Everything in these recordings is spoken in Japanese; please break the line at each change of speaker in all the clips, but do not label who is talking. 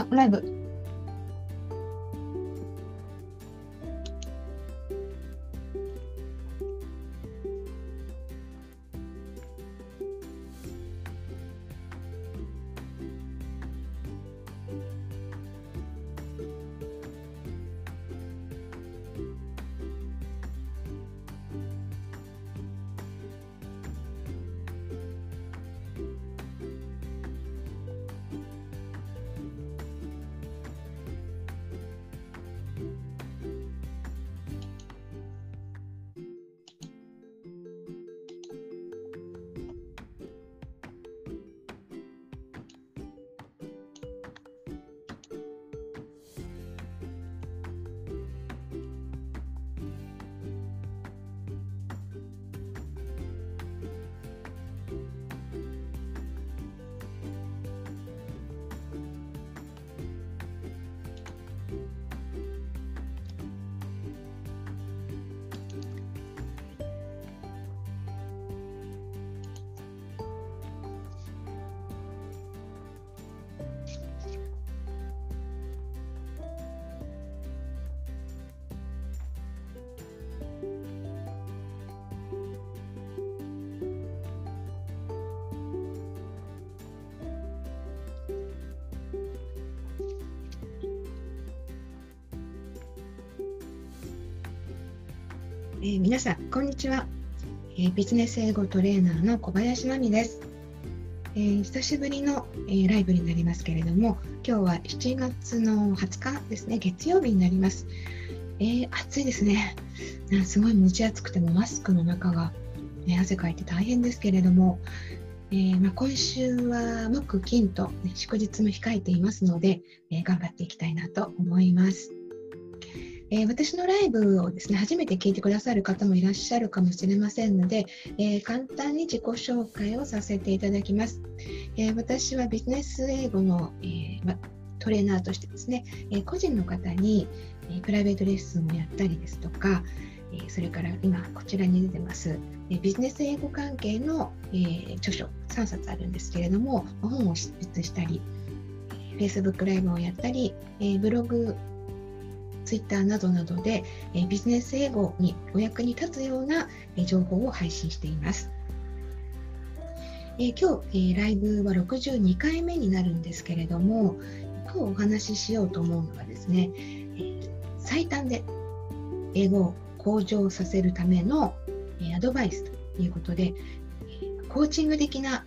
あ、ライブ。えー、皆さん、こんにちは、えー、ビジネス英語トレーナーの小林真美です。えー、久しぶりの、えライブになりますけれども、今日は7月の20日ですね、月曜日になります。え暑いですね。すごい蒸し暑くてもマスクの中が、ね、汗かいて大変ですけれども、え、まあ、今週は木金と、ね、祝日も控えていますので、え頑張っていきたいなと思います。えー、私のライブをですね初めて聞いてくださる方もいらっしゃるかもしれませんので、えー、簡単に自己紹介をさせていただきます。えー、私はビジネス英語の、えま、トレーナーとしてですね、え個人の方に、えプライベートレッスンをやったりですとか、えそれから今こちらに出てます、えビジネス英語関係の、え著書3冊あるんですけれども本を執筆したり Facebook ライブをやったり、えブログツイッターなどなどで、えビジネス英語にお役に立つような、え情報を配信しています。え今日、えライブは62回目になるんですけれども、今日お話ししようと思うのはですね、え最短で英語を向上させるための、えアドバイスということで、コーチング的な、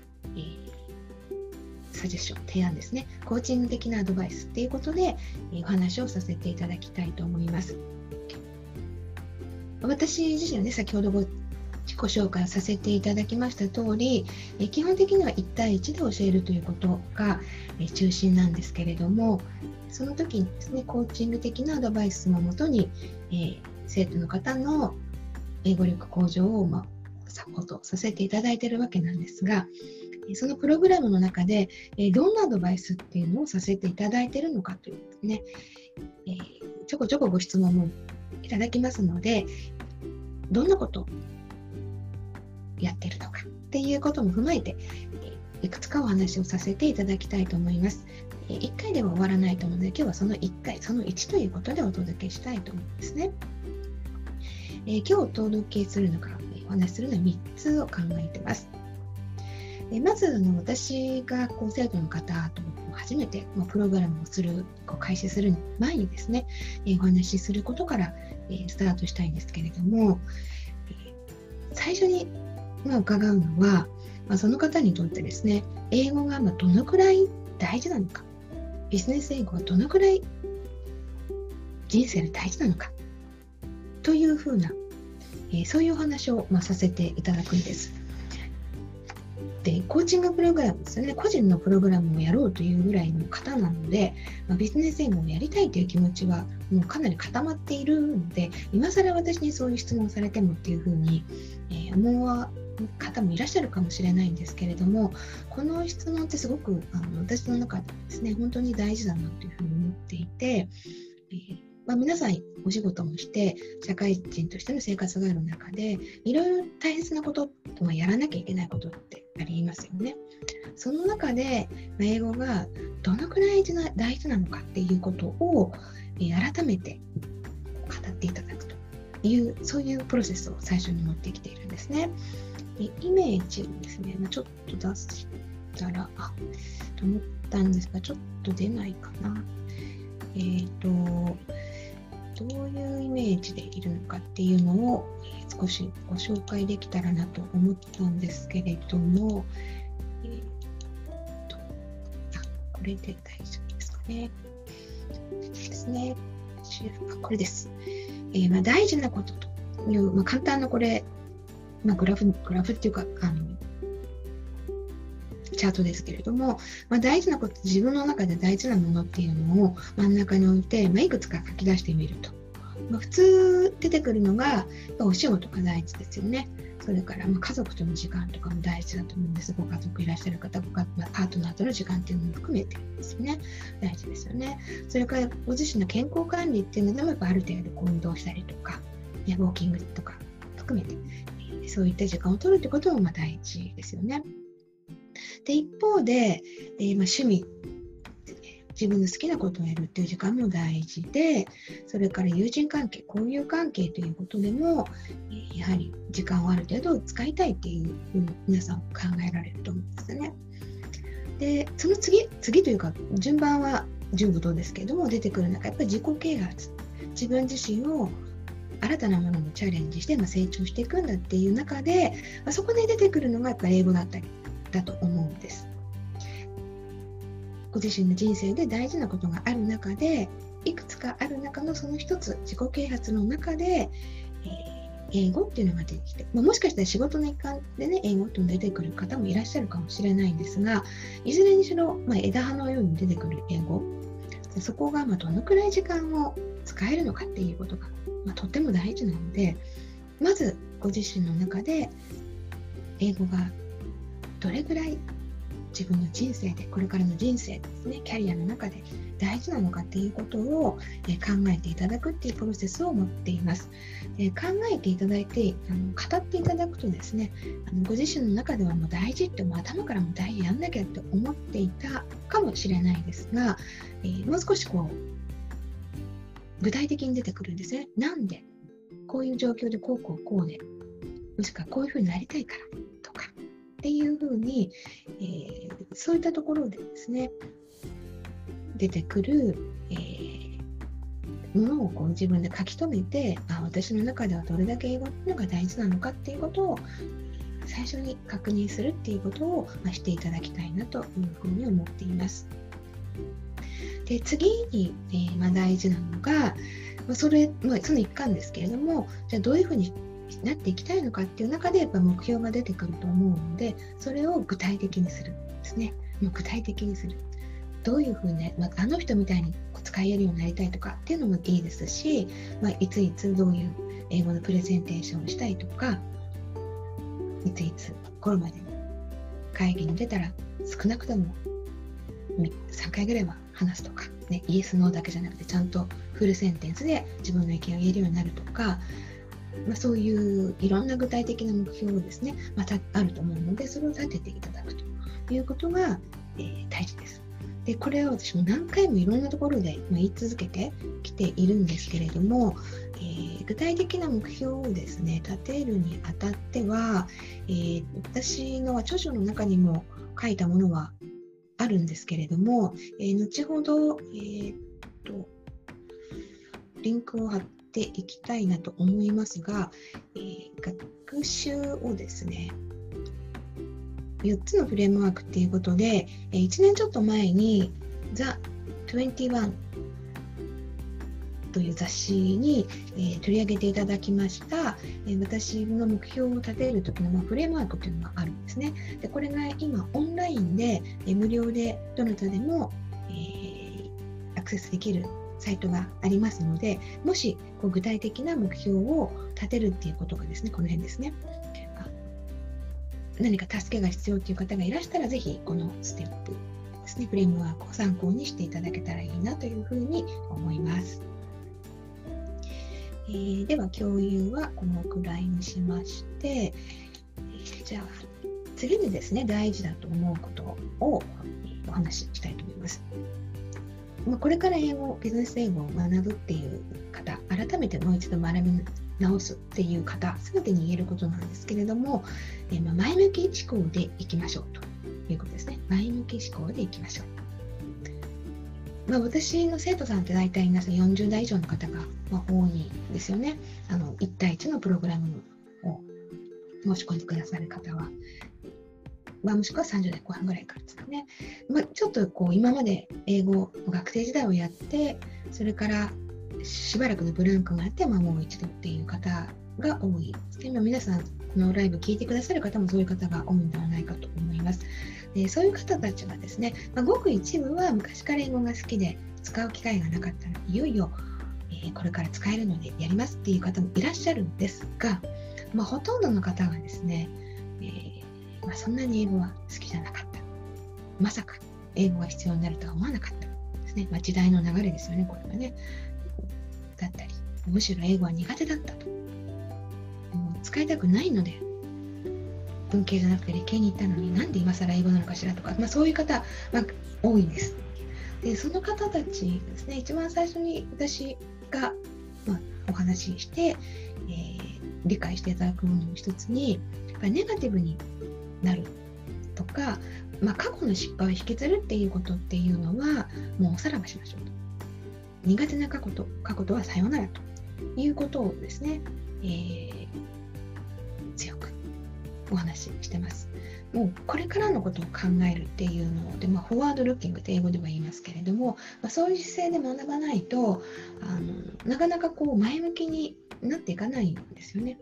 サジェッション、提案ですね、コーチング的なアドバイスっていうことで、えお話をさせていただきたいと思います。私自身はね、先ほどご自己紹介させていただきました通り、え基本的には1対1で教えるということが、え中心なんですけれども、その時にですね、コーチング的なアドバイスももとに、え、生徒の方の英語力向上を、ま、サポートさせていただいているわけなんですが、そのプログラムの中で、えどんなアドバイスっていうのをさせていただいているのかというですね、えー、ちょこちょこご質問もいただきますので、どんなことをやってるのかっていうことも踏まえて、いくつかお話をさせていただきたいと思います。1回では終わらないと思うので、今日はその1回、その1ということでお届けしたいと思うんですね。えー、今日お届けするのか、お話しするのは3つを考えてます。でまずあの私がこう生徒の方と初めてプログラムをするこう開始する前にですね、えお話しすることから、えスタートしたいんですけれども、え最初に、ま伺うのは、ま、その方にとってですね英語がまどのくらい大事なのかビジネス英語はどのくらい人生で大事なのかというふうな、えそういうお話を、まさせていただくんです。でコーチングプログラムですよね。個人のプログラムをやろうというぐらいの方なので、まあ、ビジネス英語をやりたいという気持ちはもうかなり固まっているので今更私にそういう質問されてもっていうふうに、えー、思う方もいらっしゃるかもしれないんですけれどもこの質問ってすごくあの私の中でですね本当に大事だなというふうに思っていて、えーまあ、皆さんお仕事もして社会人としての生活がある中でいろいろ大切なこと、まあ、やらなきゃいけないことってありますよね。その中で、英語がどのくらい大事なのかっていうことを、え、改めて語っていただくというそういうプロセスを最初に持ってきているんですね。でイメージですね、ま、ちょっと出したらあと思ったんですがちょっと出ないかな。えっ、ー、とどういうイメージでいるのかっていうのを少しご紹介できたらなと思ったんですけれども、えー、とあこれで大丈夫ですかね。ですね。あこれです。えー、まあ、大事なことという、まあ、簡単なこれ、まあ、グラフグラフっていうかあのチャートですけれども、まあ、大事なこと、自分の中で大事なものっていうのを真ん中に置いて、まあ、いくつか書き出してみると。まあ、普通出てくるのが、お仕事が大事ですよね。それからま家族との時間とかも大事だと思うんです。ご家族いらっしゃる方、ご家パートナーとの時間っていうのも含めてですね。大事ですよね。それからご自身の健康管理っていうのでもやっぱある程度運動したりとか、ウォーキングとか含めて、そういった時間を取るってこともま大事ですよね。で一方で、えー、まあ、趣味自分の好きなことをやるっていう時間も大事でそれから友人関係交友関係ということでも、やはり時間をある程度使いたいっていうふうに皆さん考えられると思うんですね。でその次次というか順番は順部ですけれども出てくる中やっぱり自己啓発自分自身を新たなものにチャレンジして、まあ、成長していくんだっていう中で、まあ、そこで出てくるのがやっぱ英語だったりだと思うんです。ご自身の人生で大事なことがある中でいくつかある中のその一つ自己啓発の中で、えー、英語っていうのが出てきて、まあ、もしかしたら仕事の一環でね英語っていうのが出てくる方もいらっしゃるかもしれないんですがいずれにしろ、まあ、枝葉のように出てくる英語そこがまどのくらい時間を使えるのかっていうことが、まあ、とっても大事なのでまずご自身の中で英語がどれぐらい自分の人生でこれからの人生ですねキャリアの中で大事なのかっていうことを、え考えていただくっていうプロセスを持っています。で考えていただいてあの語っていただくとですねあのご自身の中ではもう大事ってもう頭からも大事やんなきゃって思っていたかもしれないですが、え、もう少しこう具体的に出てくるんですね。なんでこういう状況でこうこうこうでもしくはこういうふうになりたいからっていうふうに、えー、そういったところでですね出てくる、えー、ものをこう自分で書き留めてあ私の中ではどれだけ英語っていうのが大事なのかっていうことを最初に確認するっていうことを、ま、していただきたいなというふうに思っています。で次に、えーまあ、大事なのが、まあ、それ、まあ、その一環ですけれどもじゃあどういうふうになっていきたいのかっていう中でやっぱ目標が出てくると思うのでそれを具体的にするですね。もう具体的にする。どういうふうに、まあ、あの人みたいに使えるようになりたいとかっていうのもいいですし、まあ、いついつどういう英語のプレゼンテーションをしたいとかいついつ頃までに会議に出たら少なくとも3回ぐらいは話すとか、ね、イエス・ノーだけじゃなくてちゃんとフルセンテンスで自分の意見を言えるようになるとかまあ、そういういろんな具体的な目標をですね、またあると思うので、それを立てていただくということが、えー、大事です。でこれは私も何回もいろんなところで言い続けてきているんですけれども、えー、具体的な目標をですね立てるにあたっては、えー、私の著書の中にも書いたものはあるんですけれども、えー、後ほど、えー、っとリンクを貼っていきたいなと思いますが、えー、学習をですね4つのフレームワークっていうことで、えー、1年ちょっと前に The 21という雑誌に、えー、取り上げていただきました、えー、私の目標を立てる時の、まあ、フレームワークというのがあるんですね。でこれが今オンラインで、えー、無料でどなたでも、えー、アクセスできるサイトがありますので、もしこう具体的な目標を立てるっていうことがですね、この辺ですね。何か助けが必要という方がいらしたら、ぜひこのステップですね、フレームワークを参考にしていただけたらいいなというふうに思います。えー、では、共有はこのくらいにしまして、えー、じゃあ、次にですね、大事だと思うことをお話ししたいと思います。まあ、これから英語、ビジネス英語を学ぶっていう方、改めてもう一度学び直すっていう方、すべてに言えることなんですけれども、えー、まあ前向き思考でいきましょうということですね。前向き思考でいきましょう。まあ、私の生徒さんって大体皆さん40代以上の方が、ま多いんですよね。あの1対1のプログラムを申し込んでくださる方は。まあ、もしくは30代後半ぐらいからですかね。まあ、ちょっとこう今まで英語学生時代をやってそれからしばらくのブランクがあって、まあ、もう一度っていう方が多いで、まあ、皆さんこのライブ聞いてくださる方もそういう方が多いんではないかと思います。でそういう方たちはですね、まあ、ごく一部は昔から英語が好きで使う機会がなかったらいよいよ、え、これから使えるのでやりますっていう方もいらっしゃるんですが、まあ、ほとんどの方がですね、えー、まあ、そんなに英語は好きじゃなかった。まさか英語が必要になるとは思わなかったですね。まあ、時代の流れですよね、これはね。だったり、むしろ英語は苦手だったと。もう使いたくないので、文系じゃなくて理系に行ったのになんで今更英語なのかしらとか、まあ、そういう方、まあ、多いんです。でその方たちですね一番最初に私が、まあ、お話しして、えー、理解していただくものの一つにやっぱりネガティブになるとか、まあ、過去の失敗を引きずるっていうことっていうのはもうおさらばしましょうと苦手な過去と過去とはさようならということをですね、えー、強くお話ししてます。もうこれからのことを考えるっていうので、まあ、フォワードルッキングって英語では言いますけれども、まあ、そういう姿勢で学ばないとあのなかなかこう前向きになっていかないんですよね。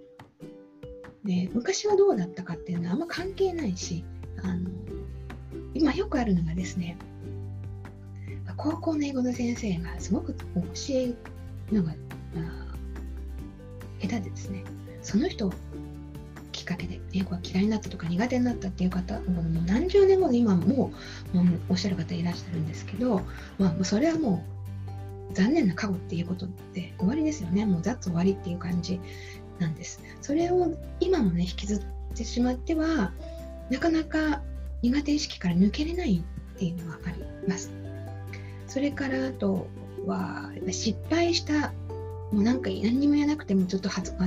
で昔はどうだったかっていうのはあんま関係ないしあの今よくあるのがですね高校の英語の先生がすごく教えるのが、下手でですねその人きっかけで英語が嫌いになったとか苦手になったっていう方もう何十年後の今ももうおっしゃる方いらっしゃるんですけど、まあ、それはもう残念な過去っていうことって終わりですよね。もうざっと終わりっていう感じ。なんです。それを今もね引きずってしまってはなかなか苦手意識から抜けれないっていうのはあります。それからあとは失敗したもうなんか何にもやらなくてもちょっと恥ず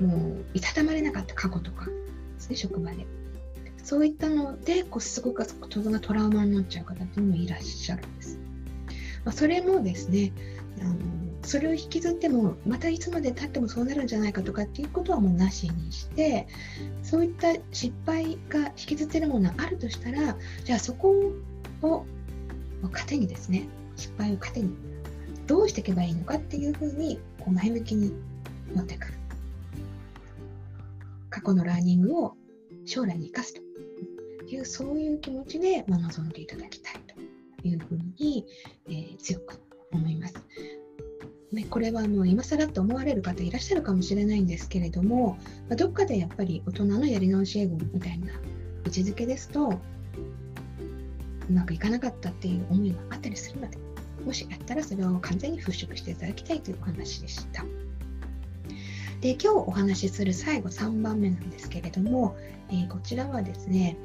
もういたたまれなかった過去とかですね職場で。そういったのでこうすごくとがトラウマになっちゃう方もいらっしゃるんです、まあ、それもですねあのそれを引きずってもまたいつまでたってもそうなるんじゃないかとかっていうことはもうなしにしてそういった失敗が引きずってるものがあるとしたらじゃあそこを糧にですね失敗を糧にどうしていけばいいのかっていうふうにこう前向きに持ってくる過去のラーニングを将来に生かすというそういう気持ちで、ま望んでいただきたいというふうに、えー、強く思います。ね、これはもう今更と思われる方いらっしゃるかもしれないんですけれども、まあ、どっかでやっぱり大人のやり直し英語みたいな位置づけですとうまくいかなかったっていう思いがあったりするので、もしあったらそれを完全に払拭していただきたいというお話でした。で今日お話しする最後3番目なんですけれども、えー、こちらはですね、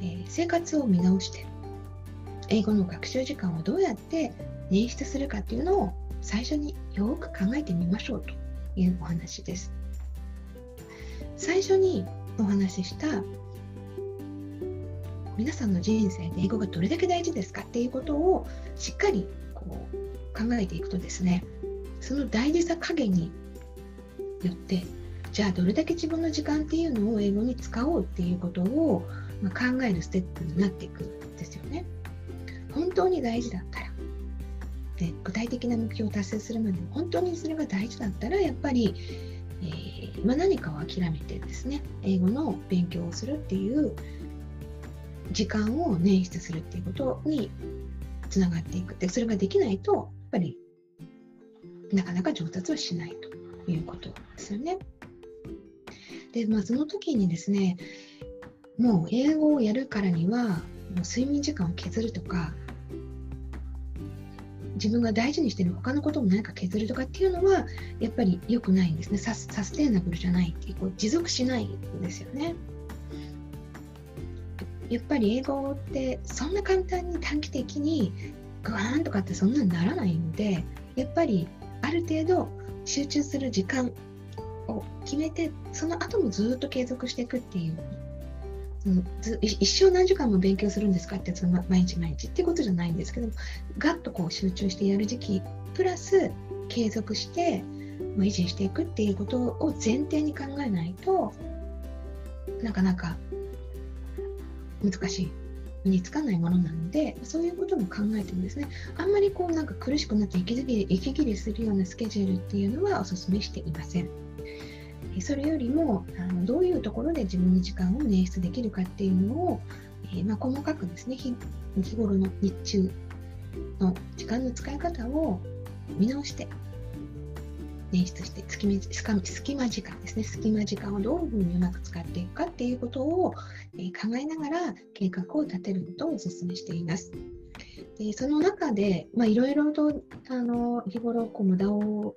えー、生活を見直して英語の学習時間をどうやって捻出するかっていうのを最初によく考えてみましょうというお話です。最初にお話しした皆さんの人生で英語がどれだけ大事ですかっていうことをしっかりこう考えていくとですねその大事さ加減によってじゃあどれだけ自分の時間っていうのを英語に使おうっていうことを、考えるステップになっていくんですよね。本当に大事だったらで具体的な目標を達成するまでも本当にそれが大事だったらやっぱり、えー、ま、何かを諦めてですね英語の勉強をするっていう時間を捻出するっていうことにつながっていくでそれができないとやっぱりなかなか上達はしないということですよね。でまあその時にですねもう英語をやるからにはもう睡眠時間を削るとか自分が大事にしている他のことも何か削るとかっていうのはやっぱり良くないんですねサステイナブルじゃないっていうこう持続しないんですよね。やっぱり英語ってそんな簡単に短期的にグワーンとかってそんなにならないんでやっぱりある程度集中する時間を決めてその後もずっと継続していくっていうず一生何時間も勉強するんですかってその毎日毎日ってことじゃないんですけどガッとこう集中してやる時期プラス継続して維持していくっていうことを前提に考えないとなかなか難しい身につかないものなのでそういうことも考えてもですねあんまりこうなんか苦しくなって息切れ息切れするようなスケジュールっていうのはお勧めしていません。それよりもあのどういうところで自分の時間を捻出できるかっていうのを、えー、まあ、細かくですね日頃の日中の時間の使い方を見直して捻出して隙間隙間時間ですね隙間時間をどういうふうにうまく使っていくかっていうことを、えー、考えながら計画を立てることをお勧めしています。でその中でいろいろとあの日頃こう無駄を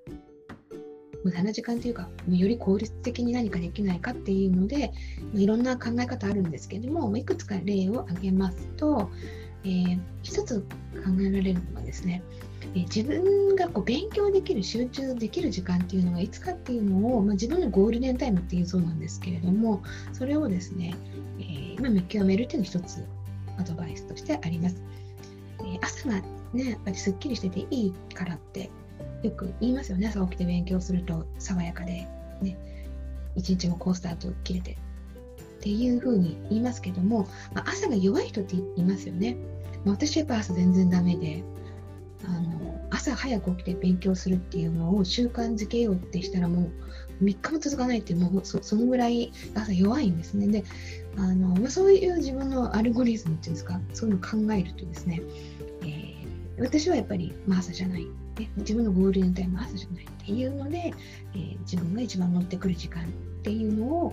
無駄な時間というかより効率的に何かできないかっていうのでいろんな考え方あるんですけれどもいくつか例を挙げますと、えー、一つ考えられるのはですね自分がこう勉強できる集中できる時間っていうのがいつかっていうのを、まあ、自分のゴールデンタイムっていうそうなんですけれどもそれをですね、えー、まあ、見極めるっていうのが一つアドバイスとしてあります、え、朝がねやっぱりすっきりしてていいからってよく言いますよね。朝起きて勉強すると爽やかでね。一日も好スタート切れて。っていうふうに言いますけども、まあ、朝が弱い人っていますよね、まあ、私やっぱ朝全然ダメであの朝早く起きて勉強するっていうのを習慣づけようってしたらもう3日も続かないってもうそそのぐらい朝弱いんですね。であの、まあ、そういう自分のアルゴリズムっていうんですか？そういうのを考えるとですね、えー、私はやっぱり、まあ、朝じゃない。ね、自分のゴールデンタイム朝じゃないっていうので、えー、自分が一番乗ってくる時間っていうのを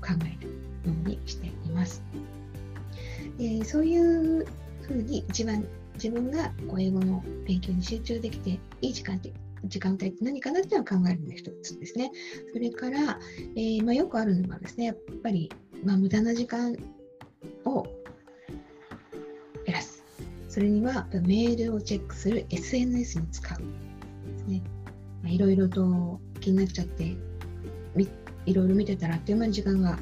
考えるようにしています。でそういうふうに一番自分がこう英語の勉強に集中できていい時間って時間帯って何かなっていうのを考えるのが一つですね。それから、えー、まあ、よくあるのがですね、やっぱり、まあ、無駄な時間を減らす。それにはメールをチェックする SNS に使うですね。いろいろと気になっちゃっていろいろ見てたらあっという間に時間が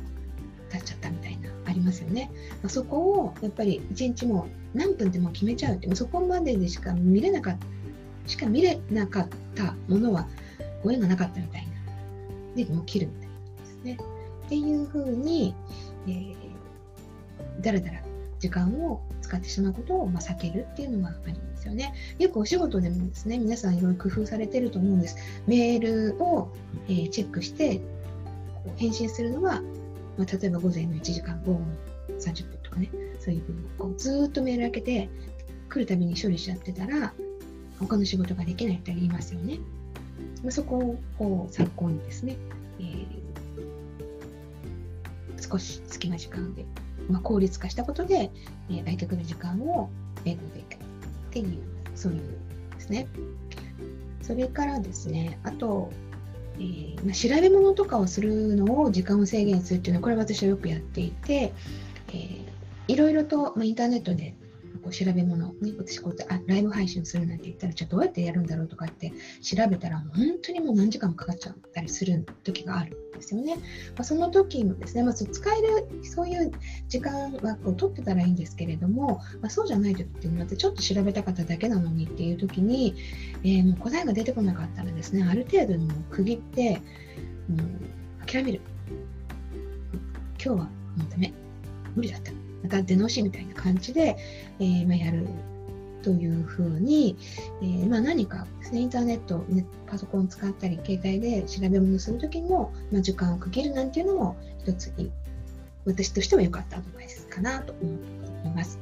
経っちゃったみたいなありますよね。そこをやっぱり一日も何分でも決めちゃうってそこまででしか見れなかったしか見れなかったものはご縁がなかったみたいなでもう切るみたいなですねっていうふうに、えー、だらだら時間を使ってしまうことをま避けるっていうのがありますよね。よくお仕事でもですね、皆さんいろいろ工夫されてると思うんです。メールを、え、チェックして返信するのは、ま、例えば午前の1時間、午後の30分とかね、そういうふうにずっとメール開けて来るたびに処理しちゃってたら他の仕事ができないって言いますよね。ま、そこをこう参考にですね、えー、少し隙間時間で、まあ、効率化したことで、えー、売却の時間を英語でいくっていうそういうですね。それからですね、あと、えーまあ、調べ物とかをするのを時間を制限するっていうのはこれは私はよくやっていて、えー、いろいろと、まあ、インターネットでこう調べ物、ね、私こうあライブ配信するなんて言ったらじゃあどうやってやるんだろうとかって調べたら本当にもう何時間もかかっちゃったりする時があるんですよね。まあ、その時もですね、まあ、使えるそういう時間はこう取ってたらいいんですけれども、まあ、そうじゃない時っていうのはちょっと調べたかっただけなのにっていう時に、えー、もう答えが出てこなかったらですねある程度の区切って、う、諦める。今日はもうダメ無理だった。また出直しみたいな感じで、えー、まあ、やるというふうに、えー、まあ、何かですね、インターネット、ね、パソコンを使ったり、携帯で調べ物するときも、まあ、時間を区切るなんていうのも一つに私としては良かったアドバイスかなと思います。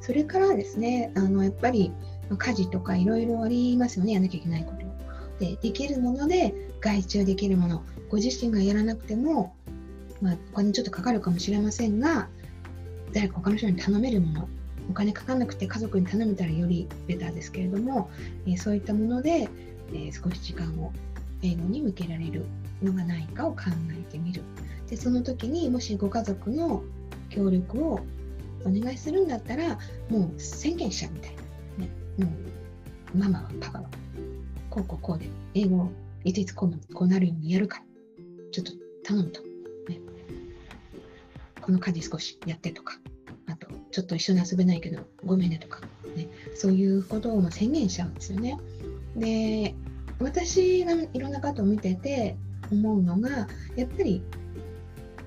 それからですね、あのやっぱり家事とかいろいろありますよね、やらなきゃいけないこと。で、できるもので外注できるもの、ご自身がやらなくても、まあ、お金ちょっとかかるかもしれませんが、誰か他の人に頼めるものお金かかんなくて家族に頼めたらよりベターですけれども、え、そういったもので、え、少し時間を英語に向けられるのがないかを考えてみる。でその時にもしご家族の協力をお願いするんだったらもう宣言しちゃうみたいな、ね、もうママはパパは。こうこうこうで英語いついつこうこうなるようにやるから。ちょっと頼むと、この家事少しやってとかあとちょっと一緒に遊べないけどごめんねとか、ね、そういうことを宣言しちゃうんですよねで私がいろんな方を見てて思うのがやっぱり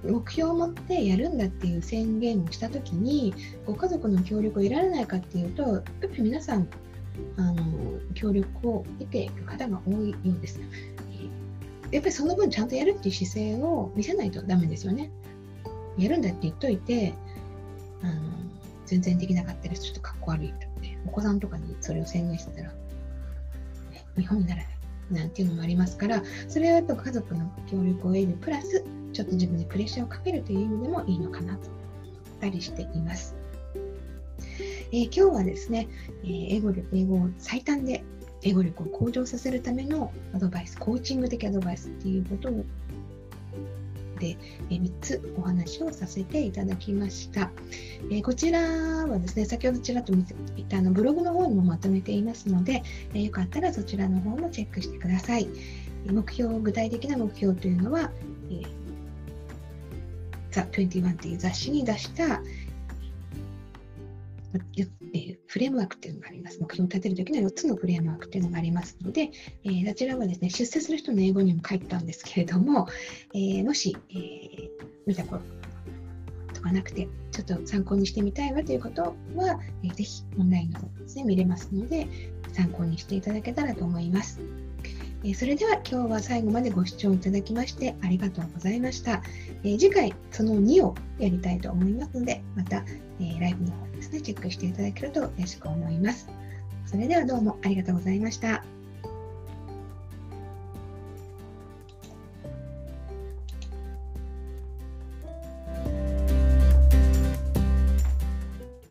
目標を持ってやるんだっていう宣言をした時にご家族の協力を得られないかっていうとやっぱり皆さんあの協力を得ている方が多いようです。やっぱりその分ちゃんとやるっていう姿勢を見せないとダメですよね。やるんだって言っといてあの全然できなかったりちょっとかっこ悪いと、ね、お子さんとかにそれを宣言してたら、日本にならないなんていうのもありますからそれはやっぱ家族の協力を得るプラスちょっと自分にプレッシャーをかけるという意味でもいいのかなとたりしています。えー、今日はですね、えー、英語力英語を最短で英語力を向上させるためのアドバイス、コーチング的アドバイスっていうことをで、え3つお話をさせていただきました。えこちらはですね、先ほどちらっと見ていたあのブログの方にもまとめていますので、えよかったらそちらの方もチェックしてください。目標、具体的な目標というのは、えー、The21 という雑誌に出したフレームワークっていうのがあります。目標を立てるときの4つのフレームワークっていうのがありますので、えー、こちらはですね、出世する人の英語にも書いたんですけれども、えー、もし、えー、見たことがなくて、ちょっと参考にしてみたいわということは、えー、ぜひオンラインの方ですね、見れますので、参考にしていただけたらと思います。えそれでは今日は最後までご視聴いただきましてありがとうございました。え次回その2をやりたいと思いますので、また、えライブの方ですね、チェックしていただけると嬉しく思います。それではどうもありがとうございました。